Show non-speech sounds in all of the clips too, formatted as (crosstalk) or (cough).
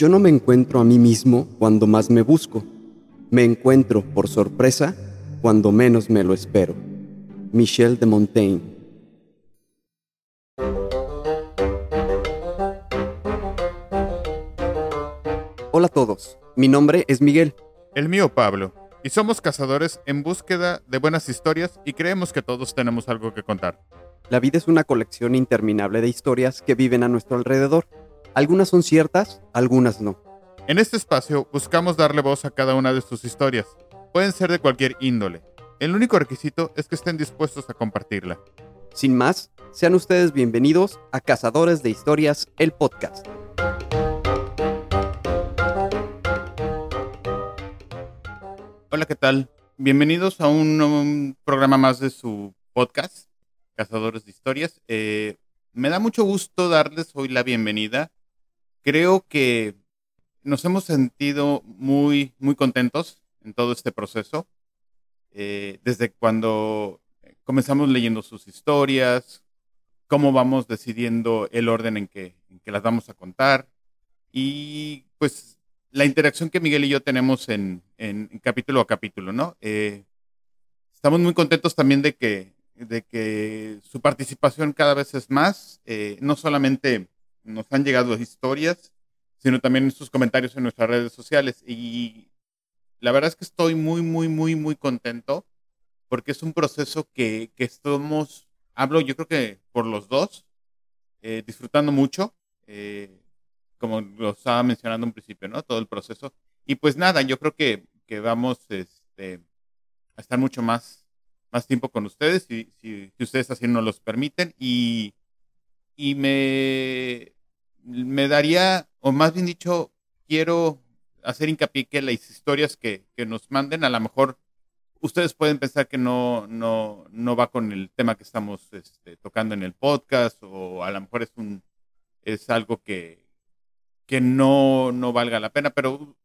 Yo no me encuentro a mí mismo cuando más me busco. Me encuentro, por sorpresa, cuando menos me lo espero. Michel de Montaigne. Hola a todos, mi nombre es Miguel. El mío Pablo. Y somos cazadores en búsqueda de buenas historias y creemos que todos tenemos algo que contar. La vida es una colección interminable de historias que viven a nuestro alrededor algunas son ciertas, algunas no. En este espacio buscamos darle voz a cada una de sus historias. Pueden ser de cualquier índole. El único requisito es que estén dispuestos a compartirla. Sin más, sean ustedes bienvenidos a Cazadores de Historias, el podcast. Hola, ¿qué tal? Bienvenidos a un, programa más de su podcast, Cazadores de Historias. Eh, me da mucho gusto darles hoy la bienvenida creo que nos hemos sentido muy, muy contentos en todo este proceso. Eh, desde cuando comenzamos leyendo sus historias, cómo vamos decidiendo el orden en que, las vamos a contar y pues la interacción que Miguel y yo tenemos en, capítulo a capítulo, ¿no? Eh, estamos muy contentos también de que, de que su participación cada vez es más, eh, no solamente nos han llegado historias, sino también sus comentarios en nuestras redes sociales. Y la verdad es que estoy muy, muy, muy, muy contento porque es un proceso que, que estamos, hablo yo creo que por los dos, eh, disfrutando mucho, eh, como lo estaba mencionando en principio, ¿no? Todo el proceso. Y pues nada, yo creo que, que vamos este, a estar mucho más, más tiempo con ustedes, si, ustedes así nos los permiten. Y, y me, me daría, o más bien dicho, quiero hacer hincapié que las historias que, nos manden, a lo mejor ustedes pueden pensar que no, no, no va con el tema que estamos este, tocando en el podcast, o a lo mejor es un es algo que, que no, no valga la pena, pero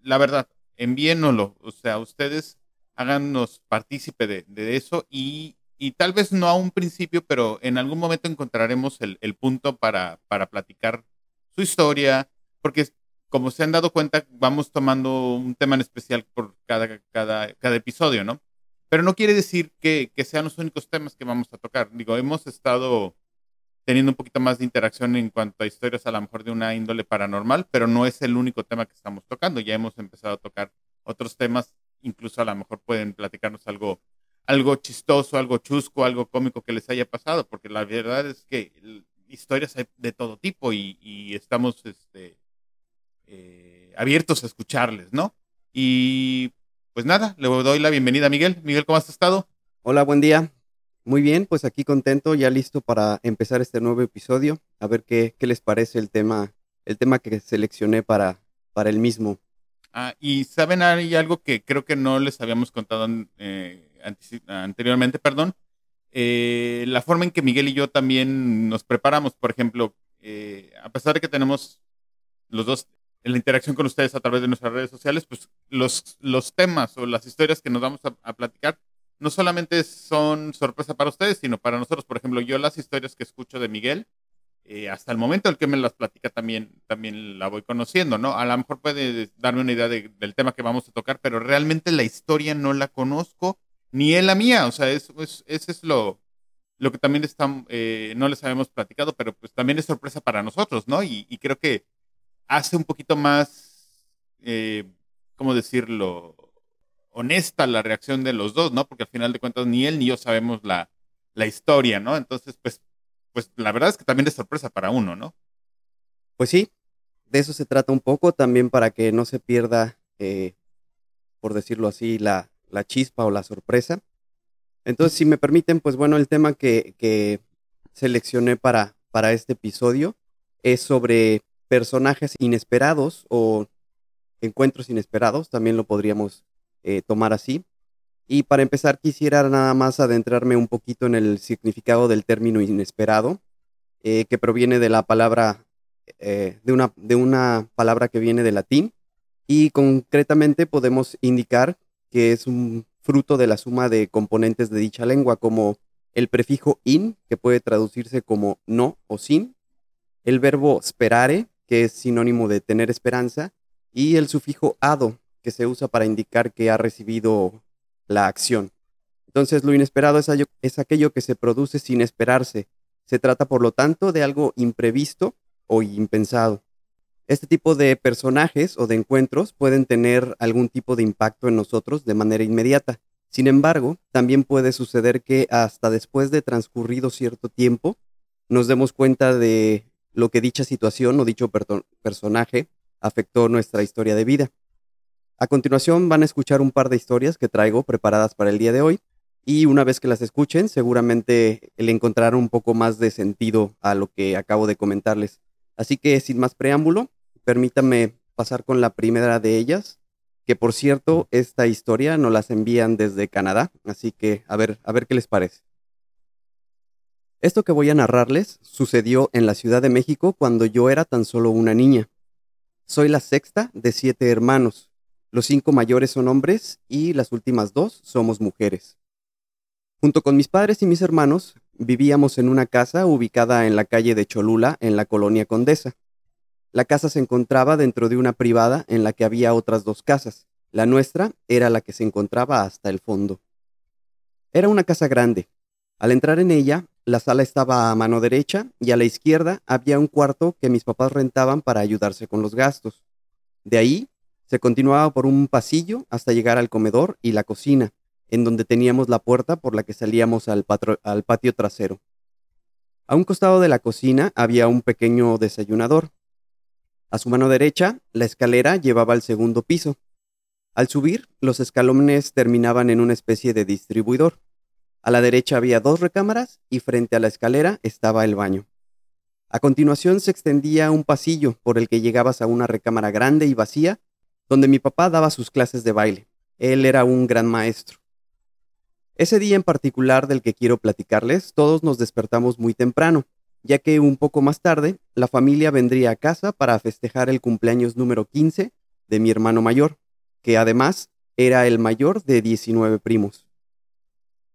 la verdad, envíenoslo, o sea, ustedes háganos partícipe de, de eso y y tal vez no a un principio, pero en algún momento encontraremos el, punto para, para platicar su historia, porque como se han dado cuenta, vamos tomando un tema en especial por cada, cada, cada episodio, ¿no? Pero no quiere decir que, que, sean los únicos temas que vamos a tocar. Digo, hemos estado teniendo un poquito más de interacción en cuanto a historias a lo mejor de una índole paranormal, pero no es el único tema que estamos tocando. Ya hemos empezado a tocar otros temas, incluso a lo mejor pueden platicarnos algo algo chistoso, algo chusco, algo cómico que les haya pasado, porque la verdad es que historias hay de todo tipo y, estamos este, eh, abiertos a escucharles, ¿no? Y pues nada, le doy la bienvenida a Miguel. Miguel, ¿cómo has estado? Hola, buen día. Muy bien, pues aquí contento, ya listo para empezar este nuevo episodio, a ver qué, qué les parece el tema, el tema que seleccioné para, para el mismo. Ah, y saben, hay algo que creo que no les habíamos contado eh, anteriormente, perdón, eh, la forma en que Miguel y yo también nos preparamos, por ejemplo, eh, a pesar de que tenemos los dos en la interacción con ustedes a través de nuestras redes sociales, pues los, los temas o las historias que nos vamos a, platicar no solamente son sorpresa para ustedes, sino para nosotros. Por ejemplo, yo las historias que escucho de Miguel, eh, hasta el momento el que me las platica también, también la voy conociendo, ¿no? A lo mejor puede darme una idea del tema que vamos a tocar, pero realmente la historia no la conozco ni él la mía. O sea, es, ese es lo, lo que también eh, no les habíamos platicado, pero pues también es sorpresa para nosotros, ¿no? Y, creo que hace un poquito más, eh, ¿cómo decirlo? honesta la reacción de los dos, ¿no? Porque al final de cuentas ni él ni yo sabemos la, la historia, ¿no? Entonces, pues, pues la verdad es que también es sorpresa para uno, ¿no? Pues sí, de eso se trata un poco, también para que no se pierda, eh, por decirlo así, la, la chispa o la sorpresa. Entonces, si me permiten, pues bueno, el tema que, seleccioné para, para este episodio es sobre personajes inesperados o encuentros inesperados, también lo podríamos eh, tomar así. Y para empezar, quisiera nada más adentrarme un poquito en el significado del término inesperado, eh, que proviene de la palabra, eh, de, una, de una palabra que viene del latín, y concretamente podemos indicar que es un fruto de la suma de componentes de dicha lengua, como el prefijo in, que puede traducirse como no o sin, el verbo sperare, que es sinónimo de tener esperanza, y el sufijo ado, que se usa para indicar que ha recibido la acción. Entonces, lo inesperado es, es aquello que se produce sin esperarse. Se trata, por lo tanto, de algo imprevisto o impensado. Este tipo de personajes o de encuentros pueden tener algún tipo de impacto en nosotros de manera inmediata. Sin embargo, también puede suceder que hasta después de transcurrido cierto tiempo nos demos cuenta de lo que dicha situación o dicho personaje afectó nuestra historia de vida. A continuación van a escuchar un par de historias que traigo preparadas para el día de hoy y una vez que las escuchen seguramente le encontrarán un poco más de sentido a lo que acabo de comentarles. Así que sin más preámbulo, permítanme pasar con la primera de ellas, que por cierto, esta historia nos las envían desde Canadá, así que a ver, a ver qué les parece. Esto que voy a narrarles sucedió en la Ciudad de México cuando yo era tan solo una niña. Soy la sexta de siete hermanos. Los cinco mayores son hombres y las últimas dos somos mujeres. Junto con mis padres y mis hermanos, vivíamos en una casa ubicada en la calle de Cholula, en la colonia Condesa. La casa se encontraba dentro de una privada en la que había otras dos casas. La nuestra era la que se encontraba hasta el fondo. Era una casa grande. Al entrar en ella, la sala estaba a mano derecha y a la izquierda había un cuarto que mis papás rentaban para ayudarse con los gastos. De ahí se continuaba por un pasillo hasta llegar al comedor y la cocina, en donde teníamos la puerta por la que salíamos al, al patio trasero. A un costado de la cocina había un pequeño desayunador. A su mano derecha, la escalera llevaba al segundo piso. Al subir, los escalones terminaban en una especie de distribuidor. A la derecha había dos recámaras y frente a la escalera estaba el baño. A continuación se extendía un pasillo por el que llegabas a una recámara grande y vacía, donde mi papá daba sus clases de baile. Él era un gran maestro. Ese día en particular del que quiero platicarles, todos nos despertamos muy temprano, ya que un poco más tarde la familia vendría a casa para festejar el cumpleaños número 15 de mi hermano mayor, que además era el mayor de 19 primos.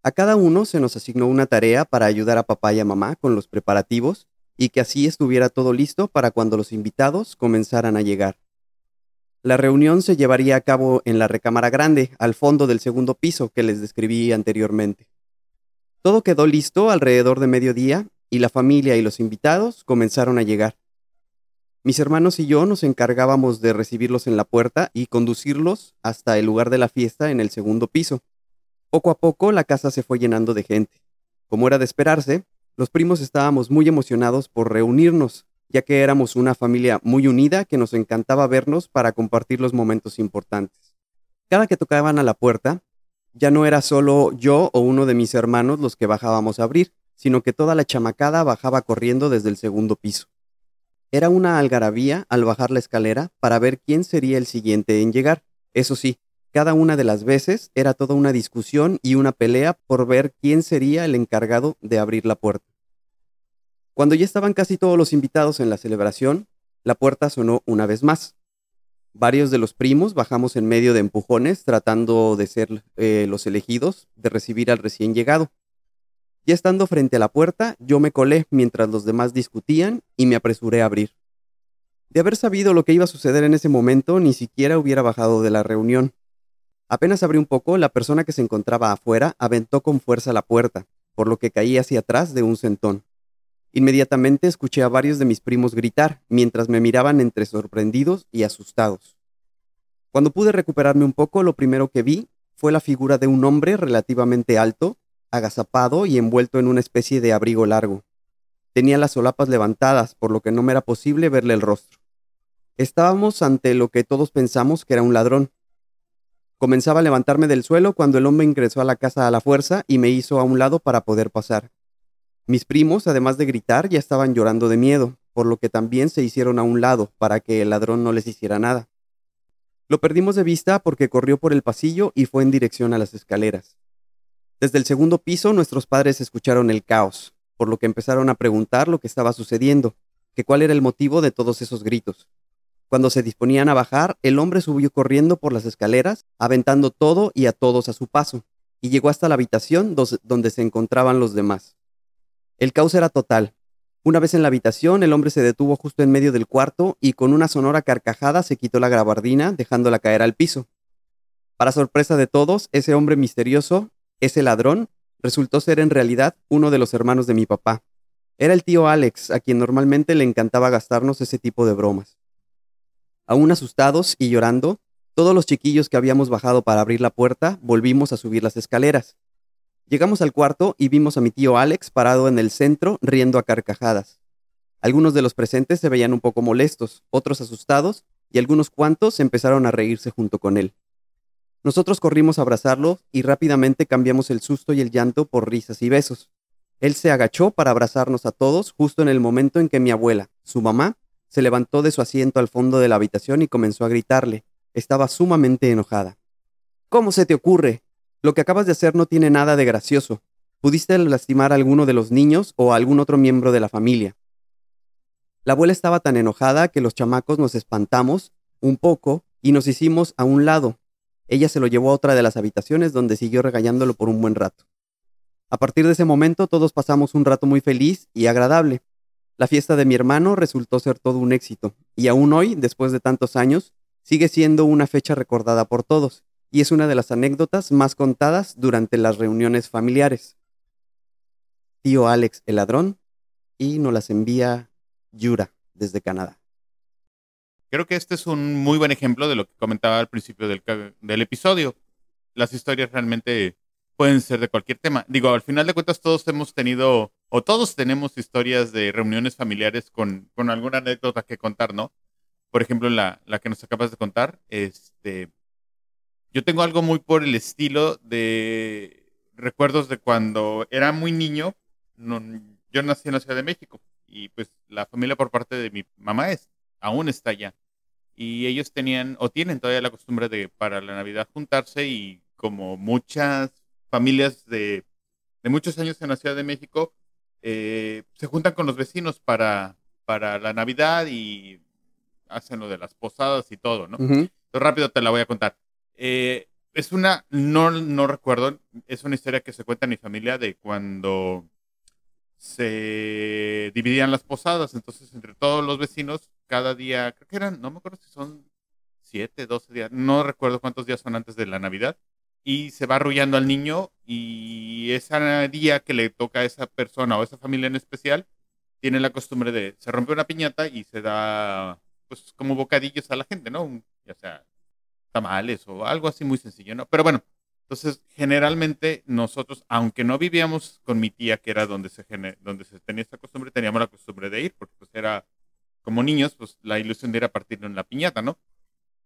A cada uno se nos asignó una tarea para ayudar a papá y a mamá con los preparativos y que así estuviera todo listo para cuando los invitados comenzaran a llegar. La reunión se llevaría a cabo en la recámara grande, al fondo del segundo piso que les describí anteriormente. Todo quedó listo alrededor de mediodía y la familia y los invitados comenzaron a llegar. Mis hermanos y yo nos encargábamos de recibirlos en la puerta y conducirlos hasta el lugar de la fiesta en el segundo piso, poco a poco la casa se fue llenando de gente. Como era de esperarse, los primos estábamos muy emocionados por reunirnos, ya que éramos una familia muy unida que nos encantaba vernos para compartir los momentos importantes. Cada que tocaban a la puerta, ya no era solo yo o uno de mis hermanos los que bajábamos a abrir, sino que toda la chamacada bajaba corriendo desde el segundo piso. Era una algarabía al bajar la escalera para ver quién sería el siguiente en llegar. Eso sí, cada una de las veces era toda una discusión y una pelea por ver quién sería el encargado de abrir la puerta. Cuando ya estaban casi todos los invitados en la celebración, la puerta sonó una vez más. Varios de los primos bajamos en medio de empujones tratando de ser eh, los elegidos de recibir al recién llegado. Ya estando frente a la puerta, yo me colé mientras los demás discutían y me apresuré a abrir. De haber sabido lo que iba a suceder en ese momento, ni siquiera hubiera bajado de la reunión. Apenas abrí un poco, la persona que se encontraba afuera aventó con fuerza la puerta, por lo que caí hacia atrás de un centón. Inmediatamente escuché a varios de mis primos gritar, mientras me miraban entre sorprendidos y asustados. Cuando pude recuperarme un poco, lo primero que vi fue la figura de un hombre relativamente alto, agazapado y envuelto en una especie de abrigo largo. Tenía las solapas levantadas, por lo que no me era posible verle el rostro. Estábamos ante lo que todos pensamos que era un ladrón, Comenzaba a levantarme del suelo cuando el hombre ingresó a la casa a la fuerza y me hizo a un lado para poder pasar. Mis primos, además de gritar, ya estaban llorando de miedo, por lo que también se hicieron a un lado para que el ladrón no les hiciera nada. Lo perdimos de vista porque corrió por el pasillo y fue en dirección a las escaleras. Desde el segundo piso nuestros padres escucharon el caos, por lo que empezaron a preguntar lo que estaba sucediendo, que cuál era el motivo de todos esos gritos. Cuando se disponían a bajar, el hombre subió corriendo por las escaleras, aventando todo y a todos a su paso, y llegó hasta la habitación donde se encontraban los demás. El caos era total. Una vez en la habitación, el hombre se detuvo justo en medio del cuarto y con una sonora carcajada se quitó la gabardina, dejándola caer al piso. Para sorpresa de todos, ese hombre misterioso, ese ladrón, resultó ser en realidad uno de los hermanos de mi papá. Era el tío Alex, a quien normalmente le encantaba gastarnos ese tipo de bromas. Aún asustados y llorando, todos los chiquillos que habíamos bajado para abrir la puerta volvimos a subir las escaleras. Llegamos al cuarto y vimos a mi tío Alex parado en el centro riendo a carcajadas. Algunos de los presentes se veían un poco molestos, otros asustados, y algunos cuantos empezaron a reírse junto con él. Nosotros corrimos a abrazarlo y rápidamente cambiamos el susto y el llanto por risas y besos. Él se agachó para abrazarnos a todos justo en el momento en que mi abuela, su mamá, se levantó de su asiento al fondo de la habitación y comenzó a gritarle. Estaba sumamente enojada. ¿Cómo se te ocurre? Lo que acabas de hacer no tiene nada de gracioso. Pudiste lastimar a alguno de los niños o a algún otro miembro de la familia. La abuela estaba tan enojada que los chamacos nos espantamos un poco y nos hicimos a un lado. Ella se lo llevó a otra de las habitaciones donde siguió regañándolo por un buen rato. A partir de ese momento todos pasamos un rato muy feliz y agradable. La fiesta de mi hermano resultó ser todo un éxito, y aún hoy, después de tantos años, sigue siendo una fecha recordada por todos y es una de las anécdotas más contadas durante las reuniones familiares. Tío Alex el ladrón y nos las envía Yura desde Canadá. Creo que este es un muy buen ejemplo de lo que comentaba al principio del, del episodio. Las historias realmente pueden ser de cualquier tema. Digo, al final de cuentas todos hemos tenido, o todos tenemos historias de reuniones familiares con, con alguna anécdota que contar, ¿no? Por ejemplo, la, la que nos acabas de contar, este, yo tengo algo muy por el estilo de recuerdos de cuando era muy niño. yo nací en la Ciudad de México y pues la familia por parte de mi mamá es, aún está allá. Y ellos tenían o tienen todavía la costumbre de para la Navidad juntarse y como muchas familias de, de muchos años en la Ciudad de México, eh, se juntan con los vecinos para, para la Navidad y hacen lo de las posadas y todo, ¿no? Entonces rápido te la voy a contar. Eh, es una, no, no recuerdo, es una historia que se cuenta en mi familia de cuando se dividían las posadas, entonces entre todos los vecinos, cada día, creo que eran, no me acuerdo si son siete, doce días, no recuerdo cuántos días son antes de la Navidad, y se va arrullando al niño y ese día que le toca a esa persona o a esa familia en especial, tiene la costumbre de, se rompe una piñata y se da, pues, como bocadillos a la gente, ¿no? Ya sea tamales o algo así muy sencillo, ¿no? Pero bueno, entonces generalmente nosotros, aunque no vivíamos con mi tía, que era donde se, donde se tenía esta costumbre, teníamos la costumbre de ir, porque pues era como niños, pues la ilusión de ir a partir en la piñata, ¿no?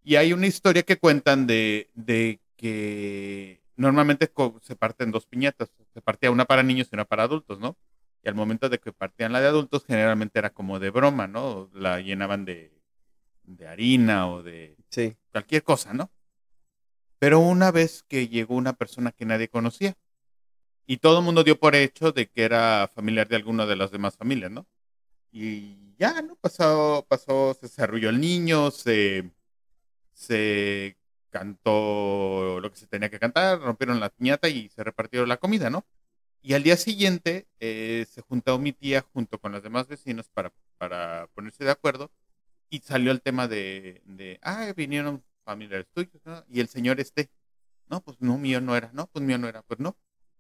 Y hay una historia que cuentan de, de que normalmente se parten dos piñatas, se partía una para niños y una para adultos, ¿no? Y al momento de que partían la de adultos, generalmente era como de broma, ¿no? La llenaban de, de harina o de sí. cualquier cosa, ¿no? Pero una vez que llegó una persona que nadie conocía y todo el mundo dio por hecho de que era familiar de alguna de las demás familias, ¿no? Y ya, ¿no? Pasó, pasó, se arrulló el niño, se, se cantó lo que se tenía que cantar, rompieron la piñata y se repartieron la comida, ¿no? Y al día siguiente eh, se juntó mi tía junto con los demás vecinos para, para ponerse de acuerdo y salió el tema de, de ah, vinieron familiares tuyos, ¿no? Y el señor este, no, pues no, mío no era, no, pues mío no era, pues no.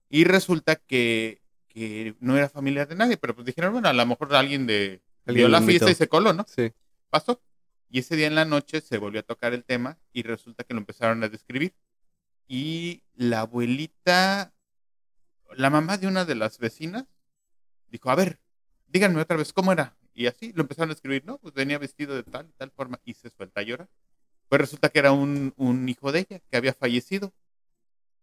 Y resulta que, que no era familiar de nadie, pero pues dijeron, bueno, a lo mejor alguien de dio la fiesta y se coló, ¿no? Sí. Pasó. Y ese día en la noche se volvió a tocar el tema y resulta que lo empezaron a describir. Y la abuelita, la mamá de una de las vecinas, dijo, a ver, díganme otra vez, ¿cómo era? Y así lo empezaron a escribir, ¿no? Pues venía vestido de tal y tal forma y se suelta a llorar. Pues resulta que era un, un hijo de ella que había fallecido.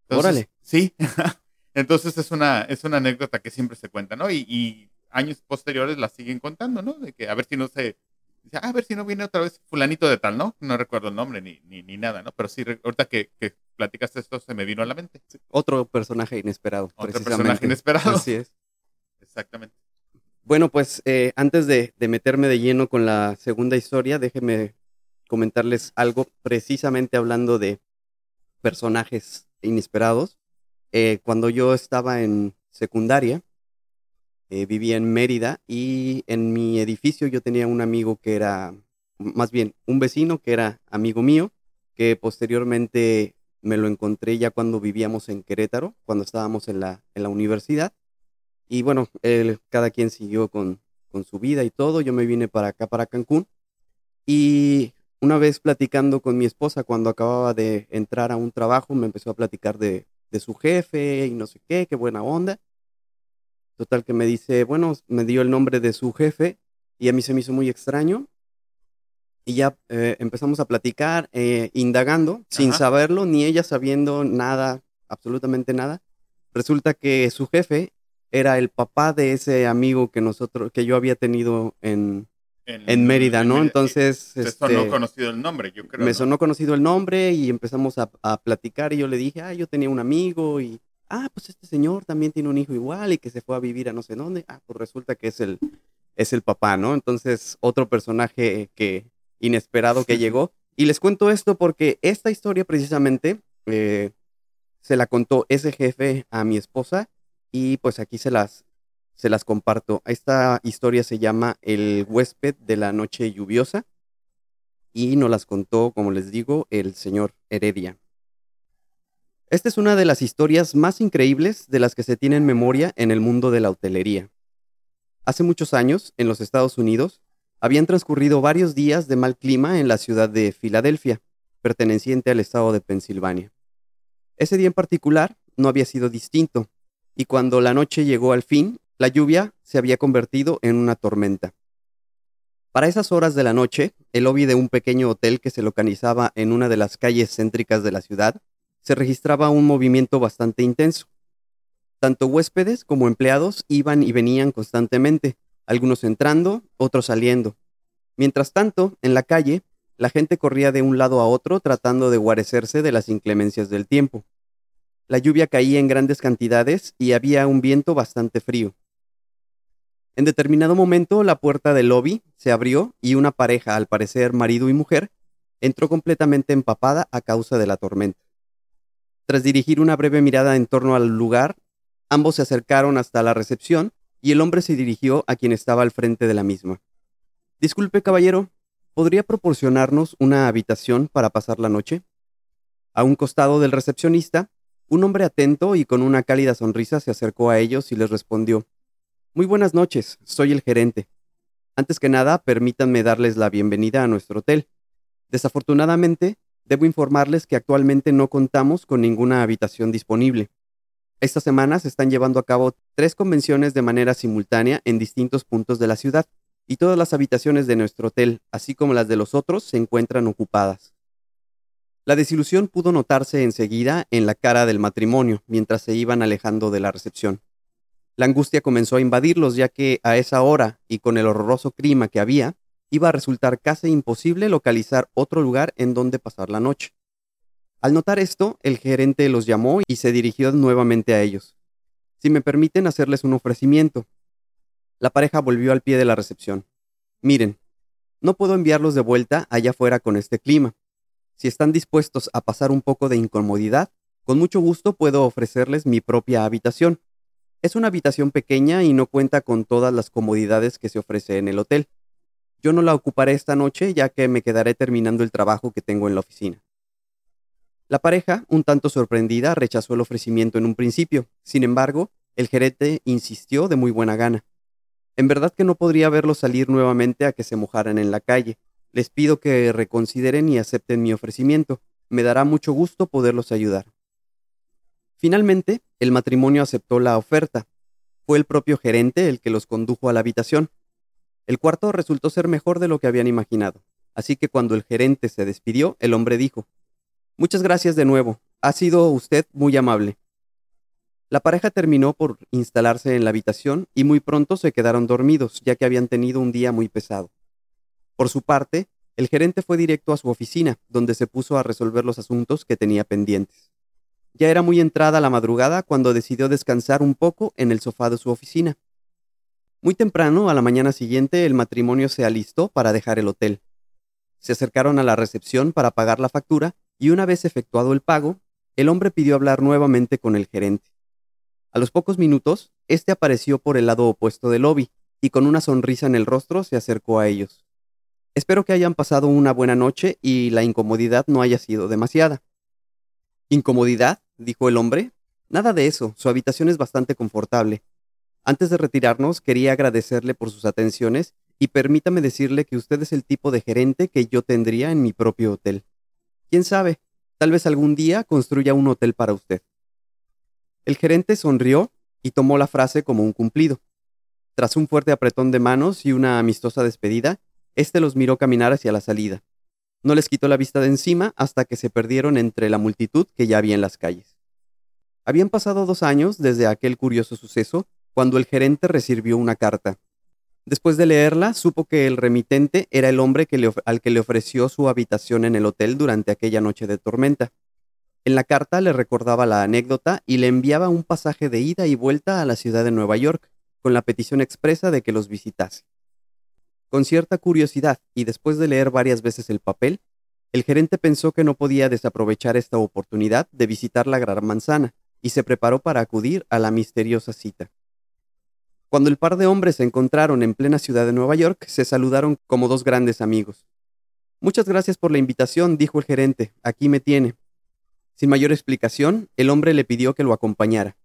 Órale. Sí. (laughs) Entonces es una, es una anécdota que siempre se cuenta, ¿no? Y, y, años posteriores la siguen contando, ¿no? De que a ver si no se... Ah, a ver si no viene otra vez fulanito de tal, ¿no? No recuerdo el nombre ni, ni, ni nada, ¿no? Pero sí, ahorita que, que, platicaste esto se me vino a la mente. Otro personaje inesperado. Otro personaje inesperado. Así es. Exactamente. Bueno, pues eh, antes de, meterme de lleno con la segunda historia, déjenme comentarles algo precisamente hablando de personajes inesperados. Eh, cuando yo estaba en secundaria, eh, vivía en Mérida y en mi edificio yo tenía un amigo que era, más bien, un vecino que era amigo mío, que posteriormente me lo encontré ya cuando vivíamos en Querétaro, cuando estábamos en la, en la universidad. Y bueno, él, cada quien siguió con, con su vida y todo. Yo me vine para acá, para Cancún. Y una vez platicando con mi esposa cuando acababa de entrar a un trabajo, me empezó a platicar de, de su jefe y no sé qué, qué buena onda. Total que me dice, bueno, me dio el nombre de su jefe y a mí se me hizo muy extraño. Y ya eh, empezamos a platicar, eh, indagando, sin saberlo, ni ella sabiendo nada, absolutamente nada. Resulta que su jefe era el papá de ese amigo que nosotros, que yo había tenido en, en Mérida, ¿no? Entonces, este, sonó conocido el nombre, yo creo. me ¿no? sonó conocido el nombre y empezamos a, a platicar y yo le dije, ah, yo tenía un amigo y, ah, pues este señor también tiene un hijo igual y que se fue a vivir a no sé dónde. Ah, pues resulta que es el, es el papá, ¿no? Entonces, otro personaje que inesperado que llegó. Y les cuento esto porque esta historia precisamente eh, se la contó ese jefe a mi esposa y pues aquí se las, se las comparto. Esta historia se llama El huésped de la noche lluviosa y nos las contó, como les digo, el señor Heredia. Esta es una de las historias más increíbles de las que se tiene en memoria en el mundo de la hotelería. Hace muchos años, en los Estados Unidos, habían transcurrido varios días de mal clima en la ciudad de Filadelfia, perteneciente al estado de Pensilvania. Ese día en particular no había sido distinto, y cuando la noche llegó al fin, la lluvia se había convertido en una tormenta. Para esas horas de la noche, el lobby de un pequeño hotel que se localizaba en una de las calles céntricas de la ciudad, se registraba un movimiento bastante intenso. Tanto huéspedes como empleados iban y venían constantemente, algunos entrando, otros saliendo. Mientras tanto, en la calle, la gente corría de un lado a otro tratando de guarecerse de las inclemencias del tiempo. La lluvia caía en grandes cantidades y había un viento bastante frío. En determinado momento, la puerta del lobby se abrió y una pareja, al parecer marido y mujer, entró completamente empapada a causa de la tormenta. Tras dirigir una breve mirada en torno al lugar, ambos se acercaron hasta la recepción y el hombre se dirigió a quien estaba al frente de la misma. Disculpe, caballero, ¿podría proporcionarnos una habitación para pasar la noche? A un costado del recepcionista, un hombre atento y con una cálida sonrisa se acercó a ellos y les respondió, Muy buenas noches, soy el gerente. Antes que nada, permítanme darles la bienvenida a nuestro hotel. Desafortunadamente, debo informarles que actualmente no contamos con ninguna habitación disponible. Esta semana se están llevando a cabo tres convenciones de manera simultánea en distintos puntos de la ciudad, y todas las habitaciones de nuestro hotel, así como las de los otros, se encuentran ocupadas. La desilusión pudo notarse enseguida en la cara del matrimonio mientras se iban alejando de la recepción. La angustia comenzó a invadirlos ya que a esa hora y con el horroroso clima que había, iba a resultar casi imposible localizar otro lugar en donde pasar la noche. Al notar esto, el gerente los llamó y se dirigió nuevamente a ellos. Si me permiten hacerles un ofrecimiento. La pareja volvió al pie de la recepción. Miren, no puedo enviarlos de vuelta allá afuera con este clima. Si están dispuestos a pasar un poco de incomodidad, con mucho gusto puedo ofrecerles mi propia habitación. Es una habitación pequeña y no cuenta con todas las comodidades que se ofrece en el hotel. Yo no la ocuparé esta noche ya que me quedaré terminando el trabajo que tengo en la oficina. La pareja, un tanto sorprendida, rechazó el ofrecimiento en un principio. Sin embargo, el gerente insistió de muy buena gana. En verdad que no podría verlos salir nuevamente a que se mojaran en la calle. Les pido que reconsideren y acepten mi ofrecimiento. Me dará mucho gusto poderlos ayudar. Finalmente, el matrimonio aceptó la oferta. Fue el propio gerente el que los condujo a la habitación. El cuarto resultó ser mejor de lo que habían imaginado, así que cuando el gerente se despidió, el hombre dijo, Muchas gracias de nuevo, ha sido usted muy amable. La pareja terminó por instalarse en la habitación y muy pronto se quedaron dormidos, ya que habían tenido un día muy pesado. Por su parte, el gerente fue directo a su oficina, donde se puso a resolver los asuntos que tenía pendientes. Ya era muy entrada la madrugada cuando decidió descansar un poco en el sofá de su oficina. Muy temprano, a la mañana siguiente, el matrimonio se alistó para dejar el hotel. Se acercaron a la recepción para pagar la factura y una vez efectuado el pago, el hombre pidió hablar nuevamente con el gerente. A los pocos minutos, este apareció por el lado opuesto del lobby y con una sonrisa en el rostro se acercó a ellos. Espero que hayan pasado una buena noche y la incomodidad no haya sido demasiada. ¿Incomodidad? dijo el hombre. Nada de eso, su habitación es bastante confortable. Antes de retirarnos, quería agradecerle por sus atenciones y permítame decirle que usted es el tipo de gerente que yo tendría en mi propio hotel. ¿Quién sabe? Tal vez algún día construya un hotel para usted. El gerente sonrió y tomó la frase como un cumplido. Tras un fuerte apretón de manos y una amistosa despedida, éste los miró caminar hacia la salida. No les quitó la vista de encima hasta que se perdieron entre la multitud que ya había en las calles. Habían pasado dos años desde aquel curioso suceso cuando el gerente recibió una carta. Después de leerla, supo que el remitente era el hombre al que le ofreció su habitación en el hotel durante aquella noche de tormenta. En la carta le recordaba la anécdota y le enviaba un pasaje de ida y vuelta a la ciudad de Nueva York, con la petición expresa de que los visitase. Con cierta curiosidad y después de leer varias veces el papel, el gerente pensó que no podía desaprovechar esta oportunidad de visitar la Gran Manzana y se preparó para acudir a la misteriosa cita. Cuando el par de hombres se encontraron en plena ciudad de Nueva York, se saludaron como dos grandes amigos. Muchas gracias por la invitación, dijo el gerente. Aquí me tiene. Sin mayor explicación, el hombre le pidió que lo acompañara.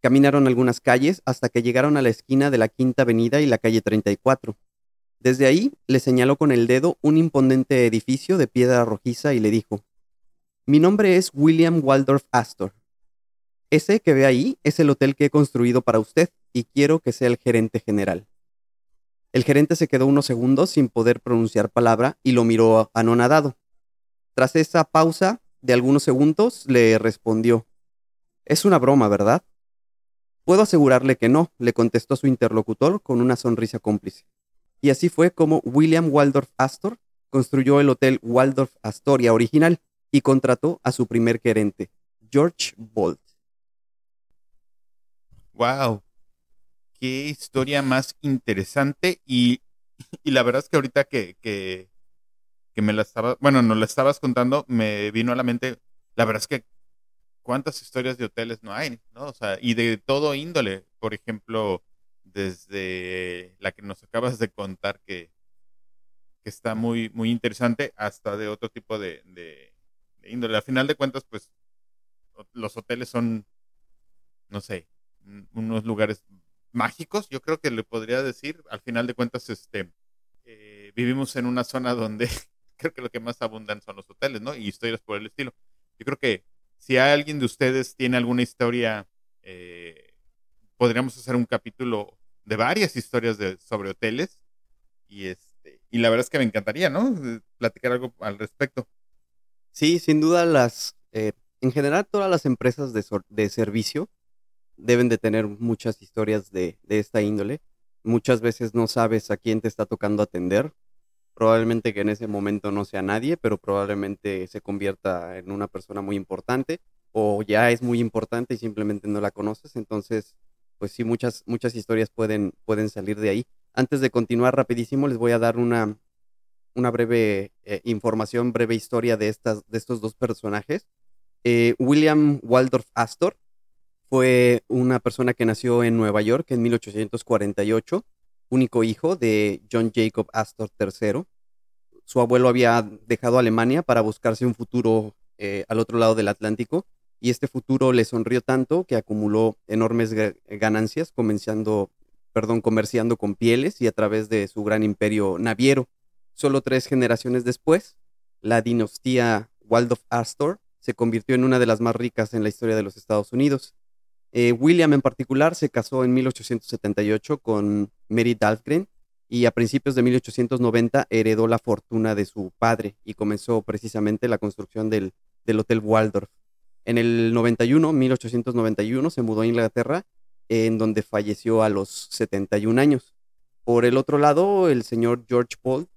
Caminaron algunas calles hasta que llegaron a la esquina de la Quinta Avenida y la calle 34. Desde ahí le señaló con el dedo un imponente edificio de piedra rojiza y le dijo, Mi nombre es William Waldorf Astor. Ese que ve ahí es el hotel que he construido para usted y quiero que sea el gerente general. El gerente se quedó unos segundos sin poder pronunciar palabra y lo miró anonadado. Tras esa pausa de algunos segundos, le respondió, Es una broma, ¿verdad? Puedo asegurarle que no, le contestó su interlocutor con una sonrisa cómplice. Y así fue como William Waldorf Astor construyó el Hotel Waldorf Astoria original y contrató a su primer gerente, George Bolt. Wow, qué historia más interesante (laughs) y, la verdad es que ahorita que, que, me la estaba, bueno, no la estabas contando, me vino a la mente, la verdad es que cuántas historias de hoteles no hay, ¿no? O sea, y de todo índole, por ejemplo, desde la que nos acabas de contar que, que está muy, muy interesante, hasta de otro tipo de, índole. Al final de cuentas, pues, los hoteles son, no sé, unos lugares mágicos, yo creo que le podría decir, al final de cuentas, este, eh, vivimos en una zona donde (laughs) creo que lo que más abundan son los hoteles, ¿no? Y historias por el estilo. Yo creo que si alguien de ustedes tiene alguna historia, eh, podríamos hacer un capítulo de varias historias de, sobre hoteles. Y, este, y la verdad es que me encantaría, ¿no? Platicar algo al respecto. Sí, sin duda las, eh, en general todas las empresas de, de servicio deben de tener muchas historias de, esta índole. Muchas veces no sabes a quién te está tocando atender. Probablemente que en ese momento no sea nadie, pero probablemente se convierta en una persona muy importante o ya es muy importante y simplemente no la conoces. Entonces, pues sí, muchas, muchas historias pueden, pueden salir de ahí. Antes de continuar rapidísimo, les voy a dar una, una breve eh, información, breve historia de, estas, de estos dos personajes. Eh, William Waldorf Astor fue una persona que nació en Nueva York en 1848, único hijo de John Jacob Astor III. Su abuelo había dejado Alemania para buscarse un futuro eh, al otro lado del Atlántico y este futuro le sonrió tanto que acumuló enormes ganancias comenzando, perdón, comerciando con pieles y a través de su gran imperio naviero. Solo tres generaciones después, la dinastía Waldorf Astor se convirtió en una de las más ricas en la historia de los Estados Unidos. Eh, William en particular se casó en 1878 con Mary Dahlgren y a principios de 1890 heredó la fortuna de su padre y comenzó precisamente la construcción del, Hotel Waldorf. En el 91, 1891, se mudó a Inglaterra, en donde falleció a los 71 años. Por el otro lado, el señor George Paul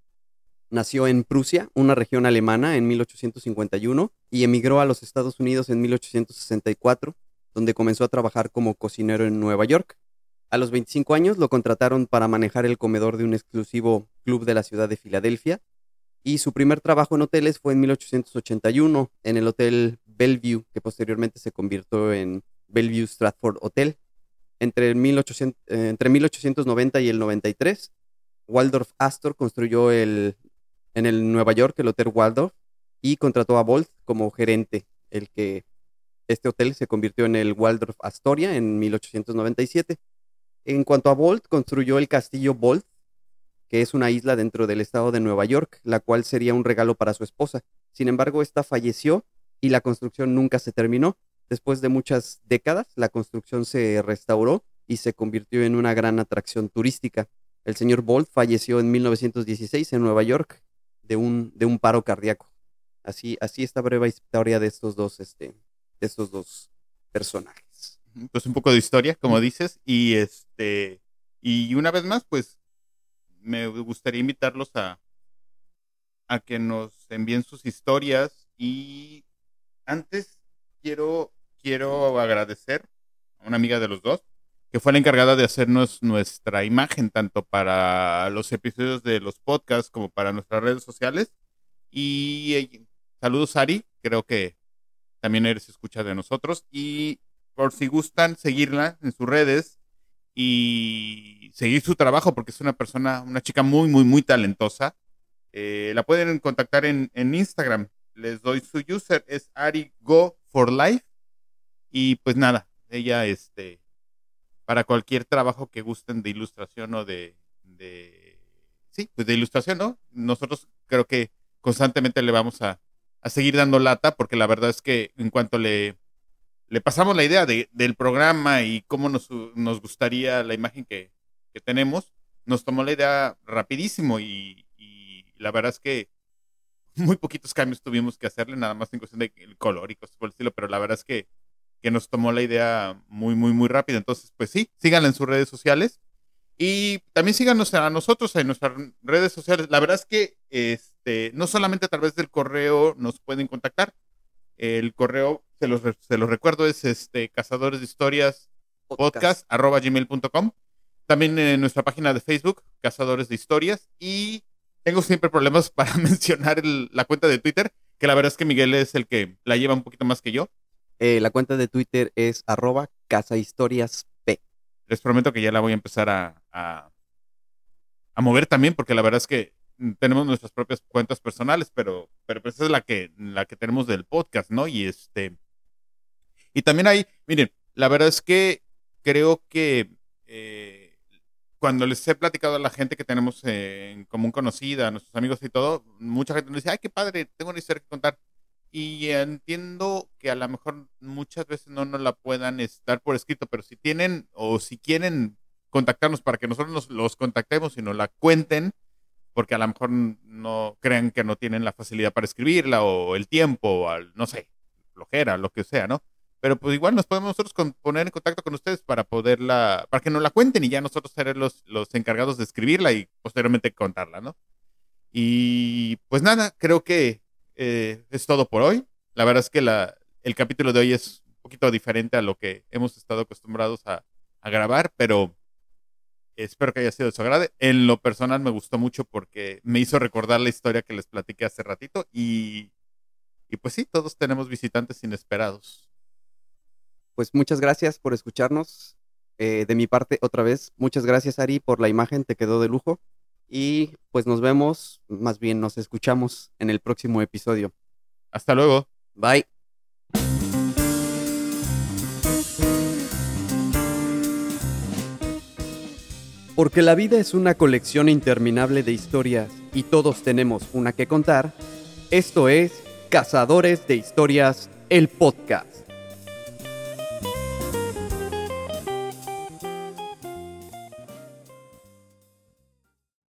nació en Prusia, una región alemana, en 1851 y emigró a los Estados Unidos en 1864 donde comenzó a trabajar como cocinero en Nueva York. A los 25 años lo contrataron para manejar el comedor de un exclusivo club de la ciudad de Filadelfia y su primer trabajo en hoteles fue en 1881 en el Hotel Bellevue, que posteriormente se convirtió en Bellevue Stratford Hotel. Entre, 1800, eh, 1890 y el 93, Waldorf Astor construyó el, en el Nueva York el Hotel Waldorf y contrató a Bolt como gerente, el que este hotel se convirtió en el Waldorf Astoria en 1897. En cuanto a Bolt, construyó el castillo Bolt, que es una isla dentro del estado de Nueva York, la cual sería un regalo para su esposa. Sin embargo, esta falleció y la construcción nunca se terminó. Después de muchas décadas, la construcción se restauró y se convirtió en una gran atracción turística. El señor Bolt falleció en 1916 en Nueva York de un, de un paro cardíaco. Así, así esta breve historia de estos dos, este, de estos dos personajes. Pues un poco de historia, como dices, y este, y una vez más, pues me gustaría invitarlos a, a que nos envíen sus historias y antes quiero, quiero agradecer a una amiga de los dos que fue la encargada de hacernos nuestra imagen tanto para los episodios de los podcasts como para nuestras redes sociales. Y eh, saludos Ari, creo que también eres escucha de nosotros y por si gustan seguirla en sus redes y seguir su trabajo porque es una persona, una chica muy, muy, muy talentosa. Eh, la pueden contactar en, en Instagram. Les doy su user, es Ari Go for Life. Y pues nada, ella este para cualquier trabajo que gusten de ilustración o de, de sí, pues de ilustración, ¿no? Nosotros creo que constantemente le vamos a, a seguir dando lata porque la verdad es que en cuanto le, le pasamos la idea de, del programa y cómo nos, nos gustaría la imagen que, que, tenemos, nos tomó la idea rapidísimo y, y, la verdad es que muy poquitos cambios tuvimos que hacerle, nada más en cuestión de color y cosas por el estilo, pero la verdad es que que nos tomó la idea muy, muy, muy rápido. Entonces, pues sí, síganla en sus redes sociales. Y también síganos a nosotros en nuestras redes sociales. La verdad es que este, no solamente a través del correo nos pueden contactar. El correo, se los, se los recuerdo, es este cazadores de historias podcast, arroba gmail.com. También en nuestra página de Facebook, Cazadores de Historias. Y tengo siempre problemas (laughs) para mencionar el, la cuenta de Twitter, que la verdad es que Miguel es el que la lleva un poquito más que yo. Eh, la cuenta de Twitter es arroba casahistoriasp. Les prometo que ya la voy a empezar a, a, a, mover también, porque la verdad es que tenemos nuestras propias cuentas personales, pero, pero pues esa es la que, la que tenemos del podcast, ¿no? Y este. Y también hay, miren, la verdad es que creo que eh, cuando les he platicado a la gente que tenemos en común conocida, a nuestros amigos y todo, mucha gente nos dice, ay, qué padre, tengo una historia que contar y entiendo que a lo mejor muchas veces no nos la puedan estar por escrito, pero si tienen o si quieren contactarnos para que nosotros nos, los contactemos y nos la cuenten, porque a lo mejor no crean que no tienen la facilidad para escribirla o el tiempo, o al, no sé, flojera, lo que sea, ¿no? Pero pues igual nos podemos nosotros poner en contacto con ustedes para poderla, para que nos la cuenten y ya nosotros seremos los, los encargados de escribirla y posteriormente contarla, ¿no? Y pues nada, creo que eh, es todo por hoy. La verdad es que la, el capítulo de hoy es un poquito diferente a lo que hemos estado acostumbrados a, a grabar, pero espero que haya sido de su agrado. En lo personal me gustó mucho porque me hizo recordar la historia que les platiqué hace ratito y, y pues sí, todos tenemos visitantes inesperados. Pues muchas gracias por escucharnos. Eh, de mi parte, otra vez, muchas gracias Ari por la imagen, te quedó de lujo. Y pues nos vemos, más bien nos escuchamos en el próximo episodio. Hasta luego. Bye. Porque la vida es una colección interminable de historias y todos tenemos una que contar, esto es Cazadores de Historias, el podcast.